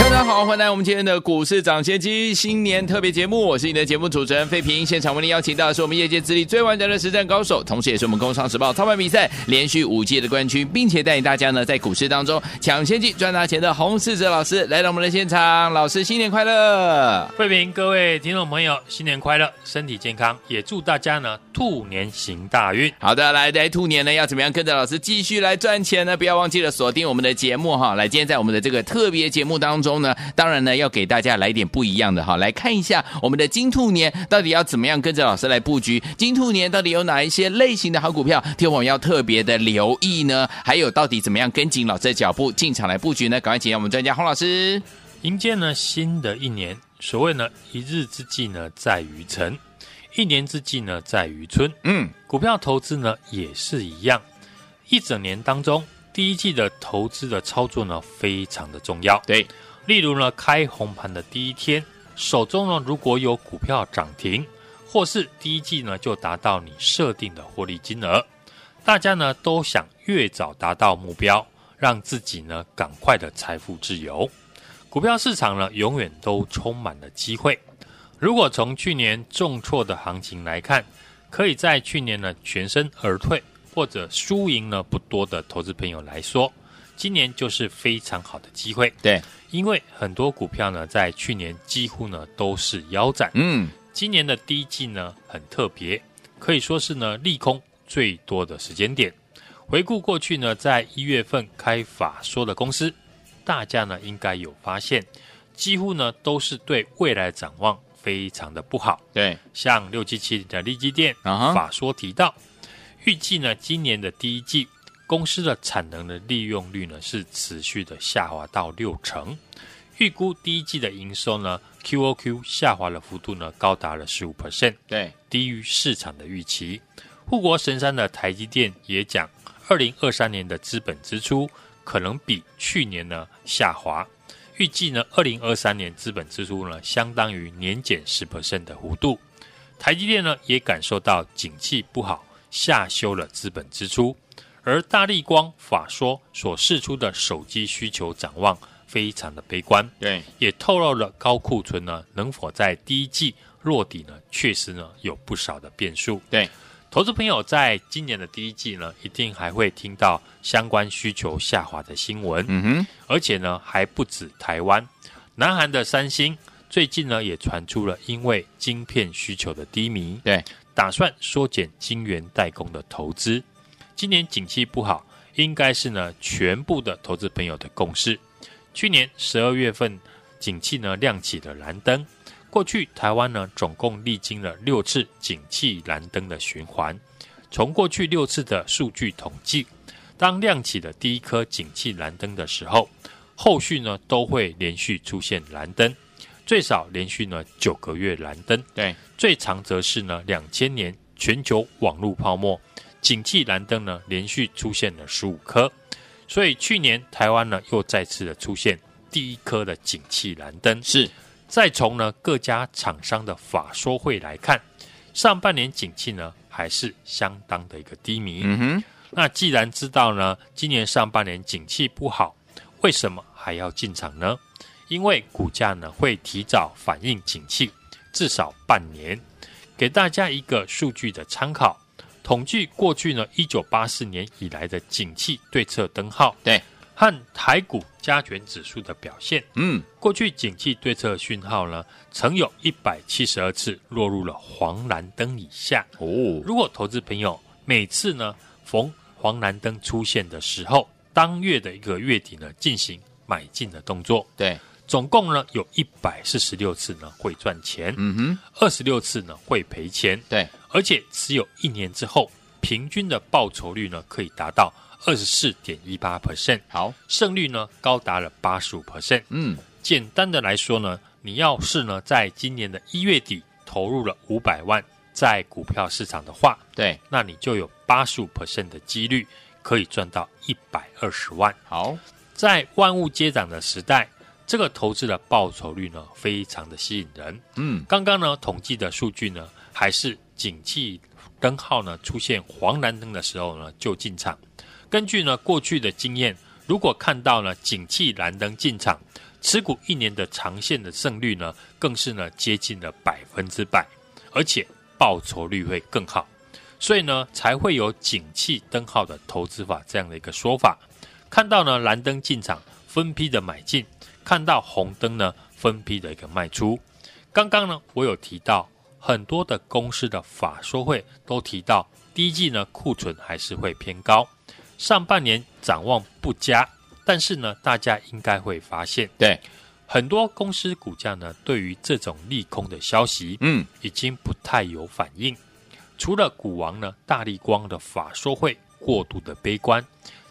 大家好，欢迎来我们今天的股市涨先机新年特别节目，我是你的节目主持人费平。现场为您邀请到的是我们业界资历最完整的实战高手，同时也是我们工商时报操盘比赛连续五届的冠军，并且带领大家呢在股市当中抢先机赚大钱的洪世哲老师来到我们的现场。老师新年快乐！费平，各位听众朋友，新年快乐，身体健康，也祝大家呢兔年行大运。好的，来来兔年呢要怎么样跟着老师继续来赚钱呢？不要忘记了锁定我们的节目哈。来，今天在我们的这个特别节目当中。中呢，当然呢，要给大家来点不一样的哈，来看一下我们的金兔年到底要怎么样跟着老师来布局？金兔年到底有哪一些类型的好股票，听我们要特别的留意呢？还有到底怎么样跟紧老师的脚步进场来布局呢？赶快请我们专家洪老师。迎接呢新的一年，所谓呢一日之计呢在于晨，一年之计呢在于春。嗯，股票投资呢也是一样，一整年当中第一季的投资的操作呢非常的重要。对。例如呢，开红盘的第一天，手中呢如果有股票涨停，或是第一季呢就达到你设定的获利金额，大家呢都想越早达到目标，让自己呢赶快的财富自由。股票市场呢永远都充满了机会。如果从去年重挫的行情来看，可以在去年呢全身而退或者输赢呢不多的投资朋友来说，今年就是非常好的机会。对。因为很多股票呢，在去年几乎呢都是腰斩。嗯，今年的第一季呢很特别，可以说是呢利空最多的时间点。回顾过去呢，在一月份开法说的公司，大家呢应该有发现，几乎呢都是对未来展望非常的不好。对，像六七七的力积电，法说提到，预计呢今年的第一季。公司的产能的利用率呢是持续的下滑到六成，预估第一季的营收呢 QOQ 下滑的幅度呢高达了十五 percent，对，低于市场的预期。护国神山的台积电也讲，二零二三年的资本支出可能比去年呢下滑，预计呢二零二三年资本支出呢相当于年减十 percent 的幅度。台积电呢也感受到景气不好，下修了资本支出。而大立光法说所释出的手机需求展望非常的悲观，对，也透露了高库存呢能否在第一季落底呢？确实呢有不少的变数。对，投资朋友在今年的第一季呢，一定还会听到相关需求下滑的新闻。嗯哼，而且呢还不止台湾，南韩的三星最近呢也传出了因为晶片需求的低迷，对，打算缩减晶圆代工的投资。今年景气不好，应该是呢全部的投资朋友的共识。去年十二月份，景气呢亮起了蓝灯。过去台湾呢总共历经了六次景气蓝灯的循环。从过去六次的数据统计，当亮起的第一颗景气蓝灯的时候，后续呢都会连续出现蓝灯，最少连续呢九个月蓝灯。对，最长则是呢两千年全球网络泡沫。景气蓝灯呢，连续出现了十五颗，所以去年台湾呢又再次的出现第一颗的景气蓝灯。是，再从呢各家厂商的法说会来看，上半年景气呢还是相当的一个低迷。嗯哼，那既然知道呢今年上半年景气不好，为什么还要进场呢？因为股价呢会提早反映景气，至少半年。给大家一个数据的参考。统计过去呢，一九八四年以来的景气对策灯号，对，和台股加权指数的表现，嗯，过去景气对策讯号呢，曾有一百七十二次落入了黄蓝灯以下。哦，如果投资朋友每次呢逢黄蓝灯出现的时候，当月的一个月底呢进行买进的动作，对。总共呢有一百四十六次呢会赚钱，嗯哼，二十六次呢会赔钱，对，而且持有一年之后，平均的报酬率呢可以达到二十四点一八 percent，好，胜率呢高达了八十五 percent，嗯，简单的来说呢，你要是呢在今年的一月底投入了五百万在股票市场的话，对，那你就有八十五 percent 的几率可以赚到一百二十万。好，在万物皆涨的时代，这个投资的报酬率呢，非常的吸引人。嗯，刚刚呢统计的数据呢，还是景气灯号呢出现黄蓝灯的时候呢就进场。根据呢过去的经验，如果看到呢景气蓝灯进场，持股一年的长线的胜率呢，更是呢接近了百分之百，而且报酬率会更好，所以呢才会有景气灯号的投资法这样的一个说法。看到呢蓝灯进场，分批的买进；看到红灯呢，分批的一个卖出。刚刚呢我有提到很多的公司的法说会都提到，第一季呢库存还是会偏高，上半年展望不佳。但是呢，大家应该会发现，对很多公司股价呢，对于这种利空的消息，嗯，已经不太有反应。除了股王呢，大力光的法说会过度的悲观，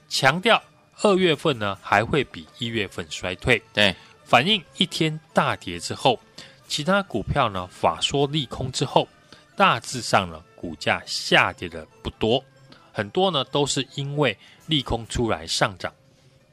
强调二月份呢还会比一月份衰退。对，反映一天大跌之后，其他股票呢法说利空之后，大致上呢股价下跌的不多，很多呢都是因为利空出来上涨。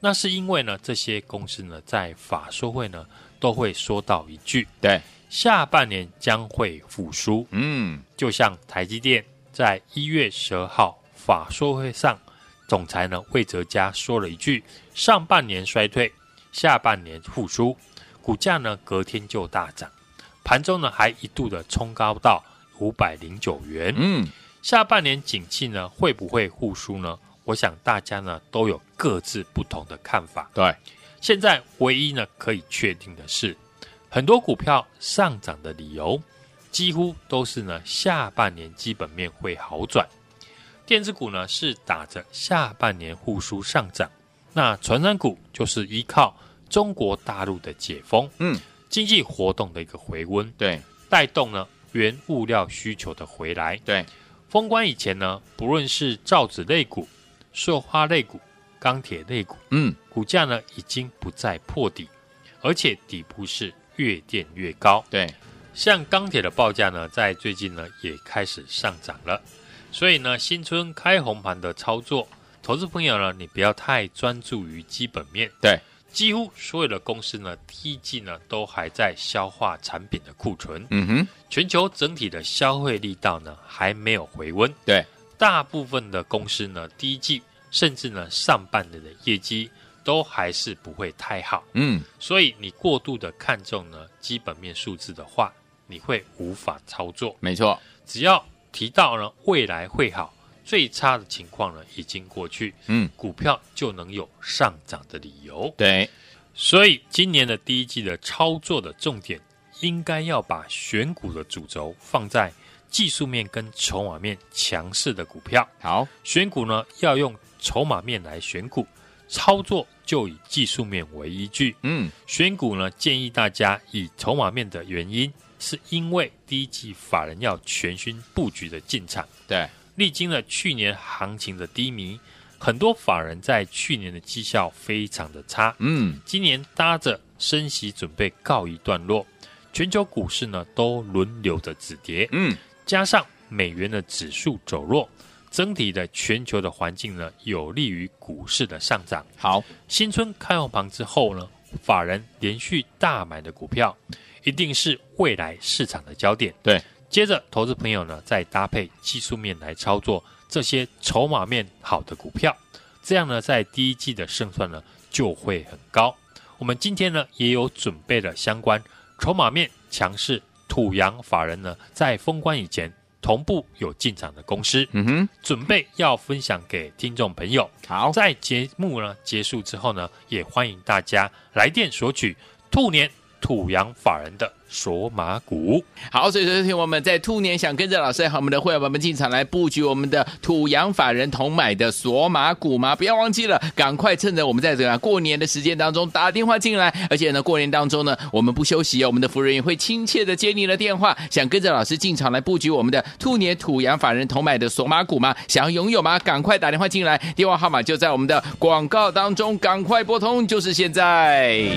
那是因为呢，这些公司呢，在法说会呢，都会说到一句，对，下半年将会复苏。嗯，就像台积电在一月十二号法说会上，总裁呢魏哲家说了一句，上半年衰退，下半年复苏，股价呢隔天就大涨，盘中呢还一度的冲高到五百零九元。嗯，下半年景气呢会不会复苏呢？我想大家呢都有各自不同的看法。对，现在唯一呢可以确定的是，很多股票上涨的理由，几乎都是呢下半年基本面会好转。电子股呢是打着下半年复苏上涨，那传染股就是依靠中国大陆的解封，嗯，经济活动的一个回温，对，带动呢原物料需求的回来。对，封关以前呢，不论是造纸类股。塑化类股、钢铁类股，嗯，股价呢已经不再破底，而且底部是越垫越高。对，像钢铁的报价呢，在最近呢也开始上涨了。所以呢，新春开红盘的操作，投资朋友呢，你不要太专注于基本面。对，几乎所有的公司呢，第一季呢都还在消化产品的库存。嗯哼，全球整体的消费力道呢还没有回温。对。大部分的公司呢，第一季甚至呢上半年的业绩都还是不会太好，嗯，所以你过度的看重呢基本面数字的话，你会无法操作。没错，只要提到呢未来会好，最差的情况呢已经过去，嗯，股票就能有上涨的理由。对，所以今年的第一季的操作的重点，应该要把选股的主轴放在。技术面跟筹码面强势的股票，好选股呢，要用筹码面来选股，操作就以技术面为依据。嗯，选股呢，建议大家以筹码面的原因，是因为第一季法人要全新布局的进场。对，历经了去年行情的低迷，很多法人在去年的绩效非常的差。嗯，今年搭着升息准备告一段落，全球股市呢都轮流的止跌。嗯。加上美元的指数走弱，整体的全球的环境呢，有利于股市的上涨。好，新春开红盘之后呢，法人连续大买的股票，一定是未来市场的焦点。对，接着投资朋友呢，再搭配技术面来操作这些筹码面好的股票，这样呢，在第一季的胜算呢就会很高。我们今天呢也有准备了相关筹码面强势。土洋法人呢，在封关以前同步有进场的公司，嗯哼，准备要分享给听众朋友。好，在节目呢结束之后呢，也欢迎大家来电索取兔年土洋法人的。索马股好，所以昨天我们在兔年想跟着老师和我们的会员朋友们进场来布局我们的土洋法人同买的索马股吗？不要忘记了，赶快趁着我们在这个过年的时间当中打电话进来，而且呢，过年当中呢，我们不休息哦，我们的服务人员会亲切的接你的电话。想跟着老师进场来布局我们的兔年土洋法人同买的索马股吗？想要拥有吗？赶快打电话进来，电话号码就在我们的广告当中，赶快拨通，就是现在。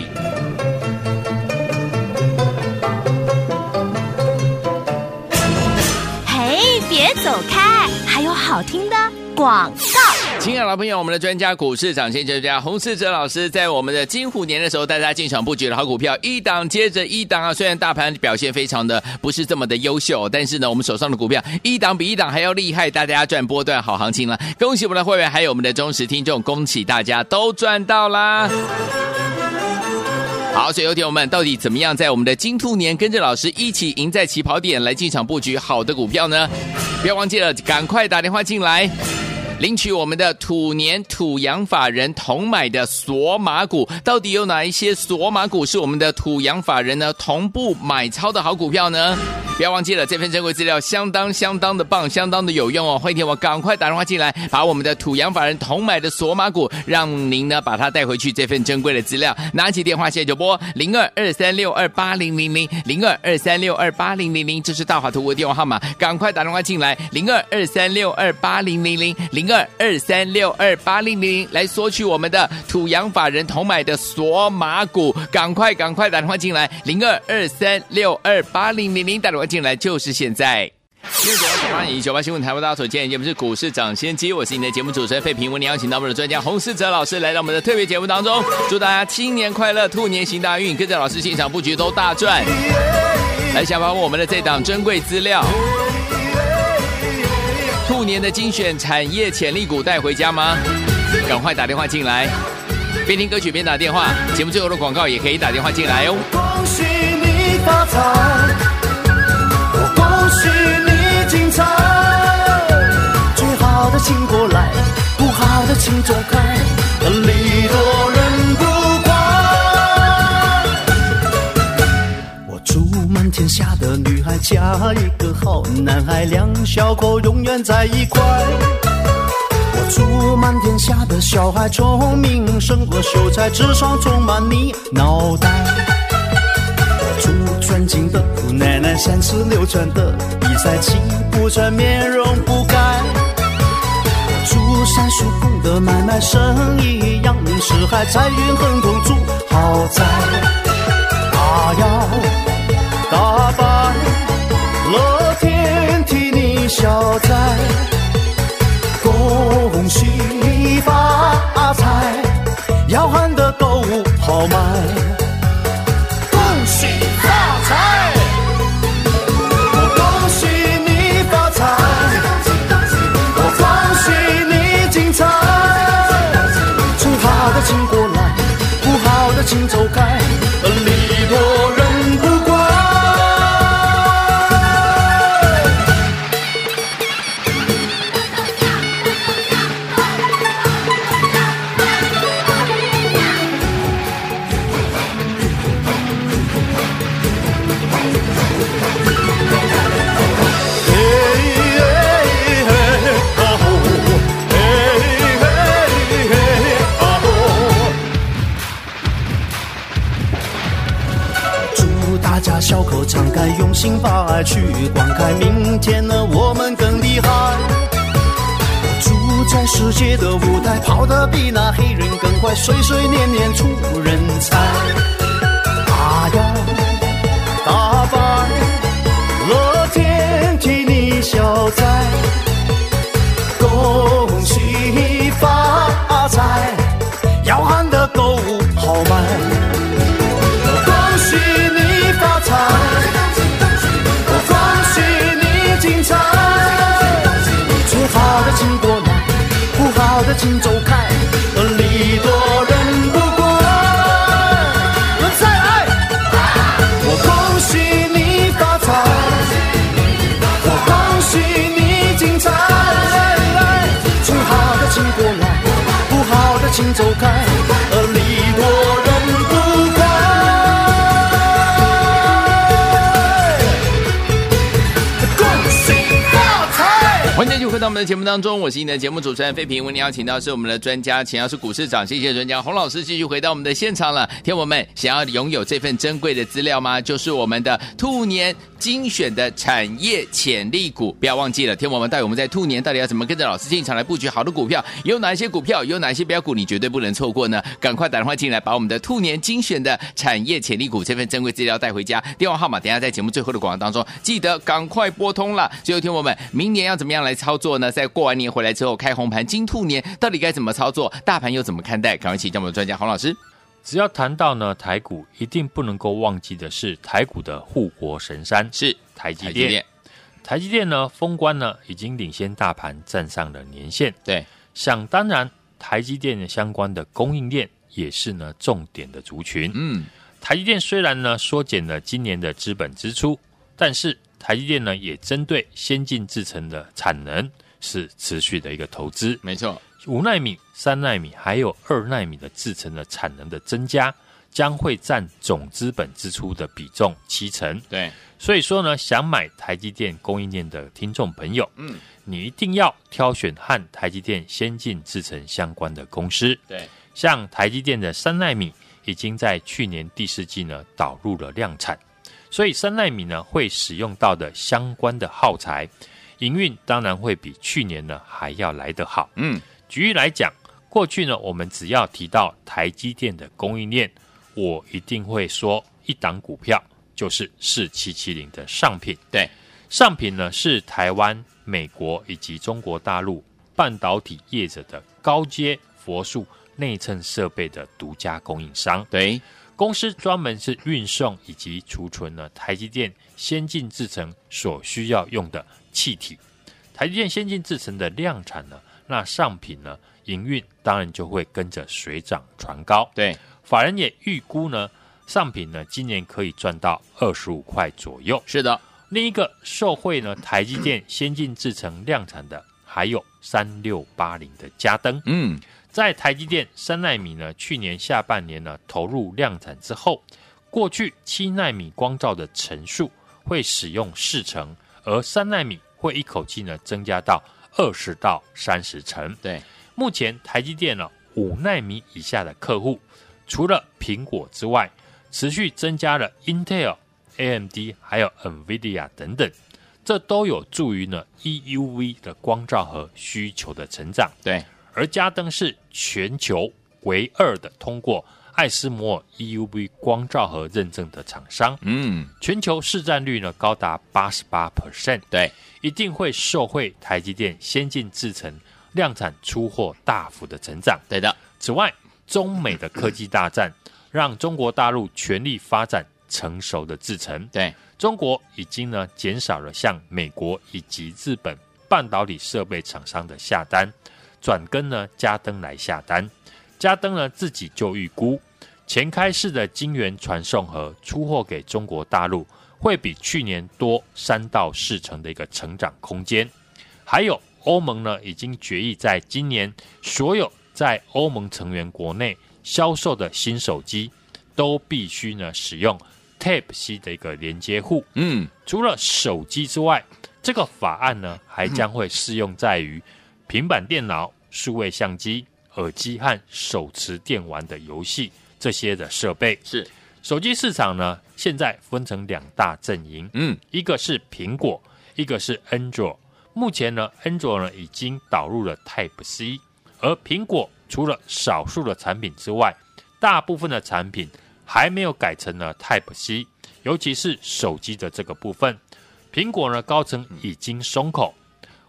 别走开，还有好听的广告。亲爱的朋友，我们的专家股市长先机专家洪世哲老师，在我们的金虎年的时候，带大家进场布局的好股票，一档接着一档啊。虽然大盘表现非常的不是这么的优秀，但是呢，我们手上的股票一档比一档还要厉害，大家赚波段好行情了。恭喜我们的会员，还有我们的忠实听众，恭喜大家都赚到啦！好，所以有听友们到底怎么样在我们的金兔年跟着老师一起赢在起跑点来进场布局好的股票呢？不要忘记了，赶快打电话进来。领取我们的土年土洋法人同买的索马股，到底有哪一些索马股是我们的土洋法人呢同步买超的好股票呢？不要忘记了，这份珍贵资料相当相当的棒，相当的有用哦！欢迎听我赶快打电话进来，把我们的土洋法人同买的索马股，让您呢把它带回去。这份珍贵的资料，拿起电话现在就拨零二二三六二八零零零零二二三六二八零零零，这是大华图的电话号码，赶快打电话进来零二二三六二八零零零零。零二二三六二八零零来索取我们的土洋法人同买的索马股，赶快赶快打电话进来，零二二三六二八零零零打电话进来就是现在。今天九八九八以九八新闻台为大家所见，节目是股市涨先机，我是你的节目主持人费平，为你邀请到我们的专家洪士哲老师来到我们的特别节目当中，祝大家新年快乐，兔年行大运，跟着老师进场布局都大赚。来，想把我们的这档珍贵资料。兔年的精选产业潜力股带回家吗？赶快打电话进来，边听歌曲边打电话。节目最后的广告也可以打电话进来哦。恭喜你发财，我恭喜你精彩，最好的请过来，不好的请走开，礼多人不管。我祝满。天下的女孩嫁一个好男孩，两小口永远在一块。我祝满天下的小孩聪明胜过秀才，智商充满你脑袋。我祝尊敬的姑奶奶三十六转的比赛气不喘，面容不改。我祝三叔公的买卖生意扬名四海，财运亨通住豪宅。啊呀！消灾，恭喜发财，要喊得购物豪迈，恭喜发财，去观看，明天的我们更厉害。我住在世界的舞台，跑得比那黑人更快，岁岁年年出人才。大呀，大摆，乐天替你消灾，我恭喜你精彩。最好的请过来，不好的请走开。回到我们的节目当中，我是你的节目主持人费平。为您邀请到是我们的专家，请到是股市长，谢谢专家洪老师，继续回到我们的现场了。听我们想要拥有这份珍贵的资料吗？就是我们的兔年精选的产业潜力股，不要忘记了。听我们到底我们在兔年到底要怎么跟着老师进场来布局好的股票？有哪些股票？有哪些标股？你绝对不能错过呢？赶快打电话进来，把我们的兔年精选的产业潜力股这份珍贵资料带回家。电话号码等下在节目最后的广告当中记得赶快拨通了。最后听我们明年要怎么样来操作？作呢？在过完年回来之后开红盘金兔年，到底该怎么操作？大盘又怎么看待？赶快请教我们的专家洪老师。只要谈到呢台股，一定不能够忘记的是台股的护国神山是台积电。台积电呢封关呢已经领先大盘站上了年线。对，想当然，台积电的相关的供应链也是呢重点的族群。嗯，台积电虽然呢缩减了今年的资本支出，但是台积电呢也针对先进制程的产能是持续的一个投资。没错。五奈米、三奈米还有二奈米的制程的产能的增加，将会占总资本支出的比重七成。对，所以说呢，想买台积电供应链的听众朋友，嗯，你一定要挑选和台积电先进制程相关的公司。对，像台积电的三奈米已经在去年第四季呢导入了量产，所以三奈米呢会使用到的相关的耗材，营运当然会比去年呢还要来得好。嗯。举例来讲，过去呢，我们只要提到台积电的供应链，我一定会说一档股票就是四七七零的上品。对，上品呢是台湾、美国以及中国大陆半导体业者的高阶佛数内衬设备的独家供应商。对，公司专门是运送以及储存了台积电先进制程所需要用的气体。台积电先进制程的量产呢，那上品呢，营运当然就会跟着水涨船高。对，法人也预估呢，上品呢今年可以赚到二十五块左右。是的，另一个受惠呢，台积电先进制程量产的还有三六八零的嘉登。嗯，在台积电三纳米呢，去年下半年呢投入量产之后，过去七纳米光照的层数会使用四成，而三纳米会一口气呢增加到。二十到三十层。对，目前台积电呢五纳米以下的客户，除了苹果之外，持续增加了 Intel、AMD 还有 NVIDIA 等等，这都有助于呢 EUV 的光照和需求的成长。对，而嘉登是全球唯二的通过艾斯摩尔 EUV 光照盒认证的厂商。嗯，全球市占率呢高达八十八 percent。对。一定会受惠台积电先进制程量产出货大幅的成长。对的。此外，中美的科技大战让中国大陆全力发展成熟的制程。对，中国已经呢减少了向美国以及日本半导体设备厂商的下单，转跟呢加登来下单。加登呢自己就预估前开式的晶圆传送盒出货给中国大陆。会比去年多三到四成的一个成长空间，还有欧盟呢，已经决议在今年所有在欧盟成员国内销售的新手机都必须呢使用 Type C 的一个连接户。嗯，除了手机之外，这个法案呢还将会适用在于平板电脑、数位相机、耳机和手持电玩的游戏这些的设备。是。手机市场呢，现在分成两大阵营，嗯，一个是苹果，一个是安卓。目前呢，安卓呢已经导入了 Type C，而苹果除了少数的产品之外，大部分的产品还没有改成了 Type C，尤其是手机的这个部分，苹果呢高层已经松口，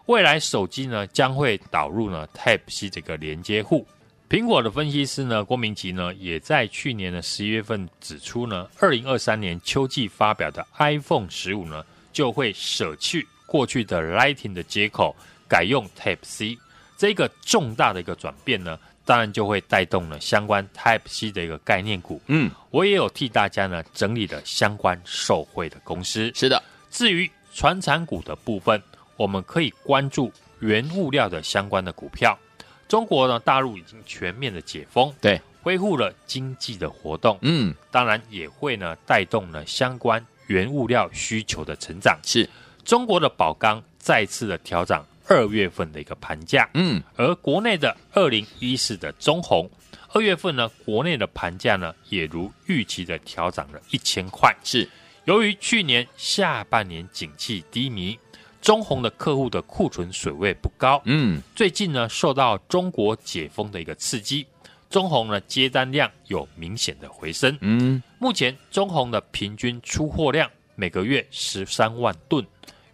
未来手机呢将会导入呢 Type C 这个连接户。苹果的分析师呢，郭明吉呢，也在去年的十一月份指出呢，二零二三年秋季发表的 iPhone 十五呢，就会舍去过去的 Lightning 的接口，改用 Type C。这个重大的一个转变呢，当然就会带动了相关 Type C 的一个概念股。嗯，我也有替大家呢整理了相关受惠的公司。是的，至于传产股的部分，我们可以关注原物料的相关的股票。中国呢，大陆已经全面的解封，对，恢复了经济的活动，嗯，当然也会呢带动了相关原物料需求的成长。是，中国的宝钢再次的调涨二月份的一个盘价，嗯，而国内的二零一四的中红二月份呢，国内的盘价呢也如预期的调涨了一千块。是，由于去年下半年景气低迷。中红的客户的库存水位不高，嗯，最近呢受到中国解封的一个刺激，中红呢接单量有明显的回升，嗯，目前中红的平均出货量每个月十三万吨，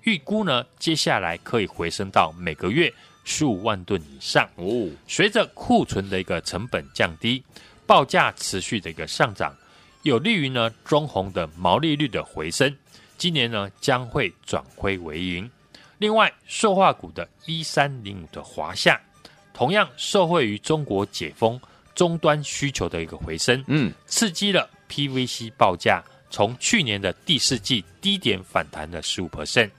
预估呢，接下来可以回升到每个月十五万吨以上。哦。随着库存的一个成本降低，报价持续的一个上涨，有利于呢中红的毛利率的回升。今年呢将会转亏为盈。另外，塑化股的一三零五的华夏，同样受惠于中国解封终端需求的一个回升，嗯，刺激了 PVC 报价从去年的第四季低点反弹了十五 percent。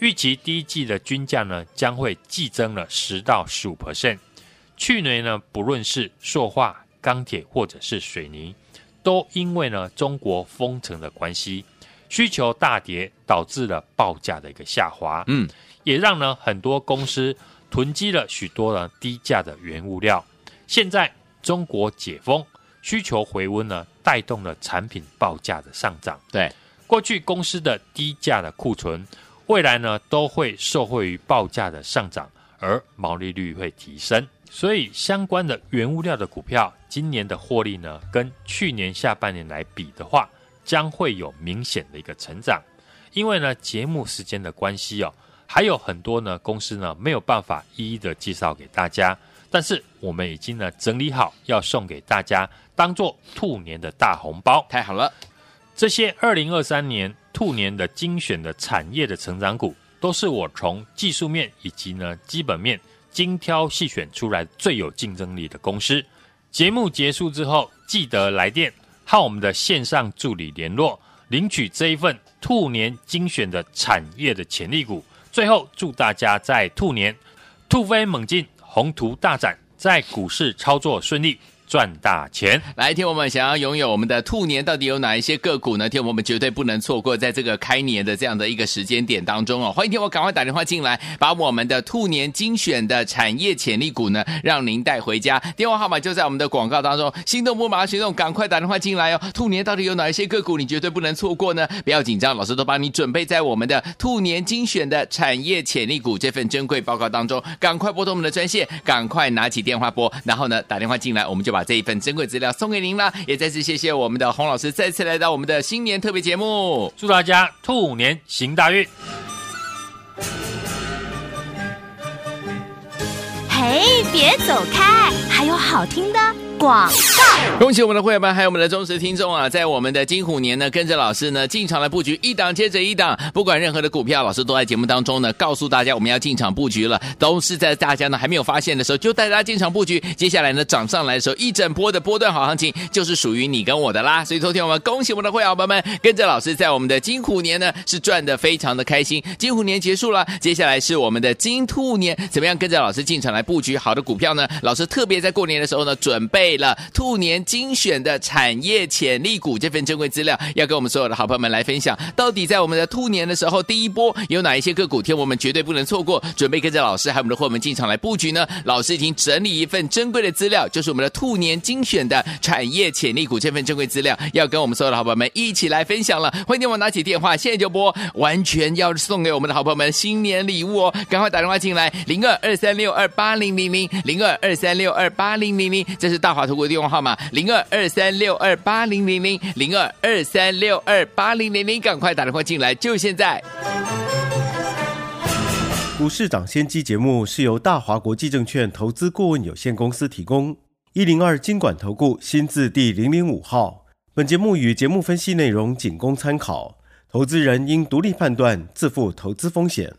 预期第一季的均价呢将会季增了十到十五 percent。去年呢，不论是塑化、钢铁或者是水泥，都因为呢中国封城的关系，需求大跌，导致了报价的一个下滑。嗯，也让呢很多公司囤积了许多呢低价的原物料。现在中国解封，需求回温呢，带动了产品报价的上涨。对，过去公司的低价的库存。未来呢，都会受惠于报价的上涨，而毛利率会提升，所以相关的原物料的股票，今年的获利呢，跟去年下半年来比的话，将会有明显的一个成长。因为呢，节目时间的关系哦，还有很多呢公司呢没有办法一一的介绍给大家，但是我们已经呢整理好，要送给大家，当做兔年的大红包。太好了，这些二零二三年。兔年的精选的产业的成长股，都是我从技术面以及呢基本面精挑细选出来最有竞争力的公司。节目结束之后，记得来电和我们的线上助理联络，领取这一份兔年精选的产业的潜力股。最后，祝大家在兔年突飞猛进，宏图大展，在股市操作顺利。赚大钱！来，听我们想要拥有我们的兔年，到底有哪一些个股呢？听我们绝对不能错过，在这个开年的这样的一个时间点当中哦。欢迎听我赶快打电话进来，把我们的兔年精选的产业潜力股呢，让您带回家。电话号码就在我们的广告当中。心动不马上行动，赶快打电话进来哦。兔年到底有哪一些个股，你绝对不能错过呢？不要紧张，老师都帮你准备在我们的兔年精选的产业潜力股这份珍贵报告当中。赶快拨通我们的专线，赶快拿起电话拨，然后呢打电话进来，我们就把。这一份珍贵资料送给您了，也再次谢谢我们的洪老师再次来到我们的新年特别节目，祝大家兔年行大运！嘿，别走开，还有好听的。广告，恭喜我们的会员们，还有我们的忠实听众啊！在我们的金虎年呢，跟着老师呢进场来布局，一档接着一档，不管任何的股票，老师都在节目当中呢告诉大家我们要进场布局了，都是在大家呢还没有发现的时候就带大家进场布局。接下来呢涨上来的时候，一整波的波段好行情就是属于你跟我的啦！所以昨天我们恭喜我们的会员伙伴们，跟着老师在我们的金虎年呢是赚的非常的开心。金虎年结束了，接下来是我们的金兔年，怎么样跟着老师进场来布局好的股票呢？老师特别在过年的时候呢准备。了兔年精选的产业潜力股这份珍贵资料，要跟我们所有的好朋友们来分享。到底在我们的兔年的时候，第一波有哪一些个股，天我们绝对不能错过。准备跟着老师还有我们的伙伴们进场来布局呢？老师已经整理一份珍贵的资料，就是我们的兔年精选的产业潜力股这份珍贵资料，要跟我们所有的好朋友们一起来分享了。欢迎我拿起电话，现在就拨，完全要送给我们的好朋友们新年礼物哦！赶快打电话进来，零二二三六二八零零零零二二三六二八零零零，这是大华。透过电话号码零二二三六二八零零零零二二三六二八零零零，赶快打电话进来，就现在！股市涨先机节目是由大华国际证券投资顾问有限公司提供，一零二经管投顾新字第零零五号。本节目与节目分析内容仅供参考，投资人应独立判断，自负投资风险。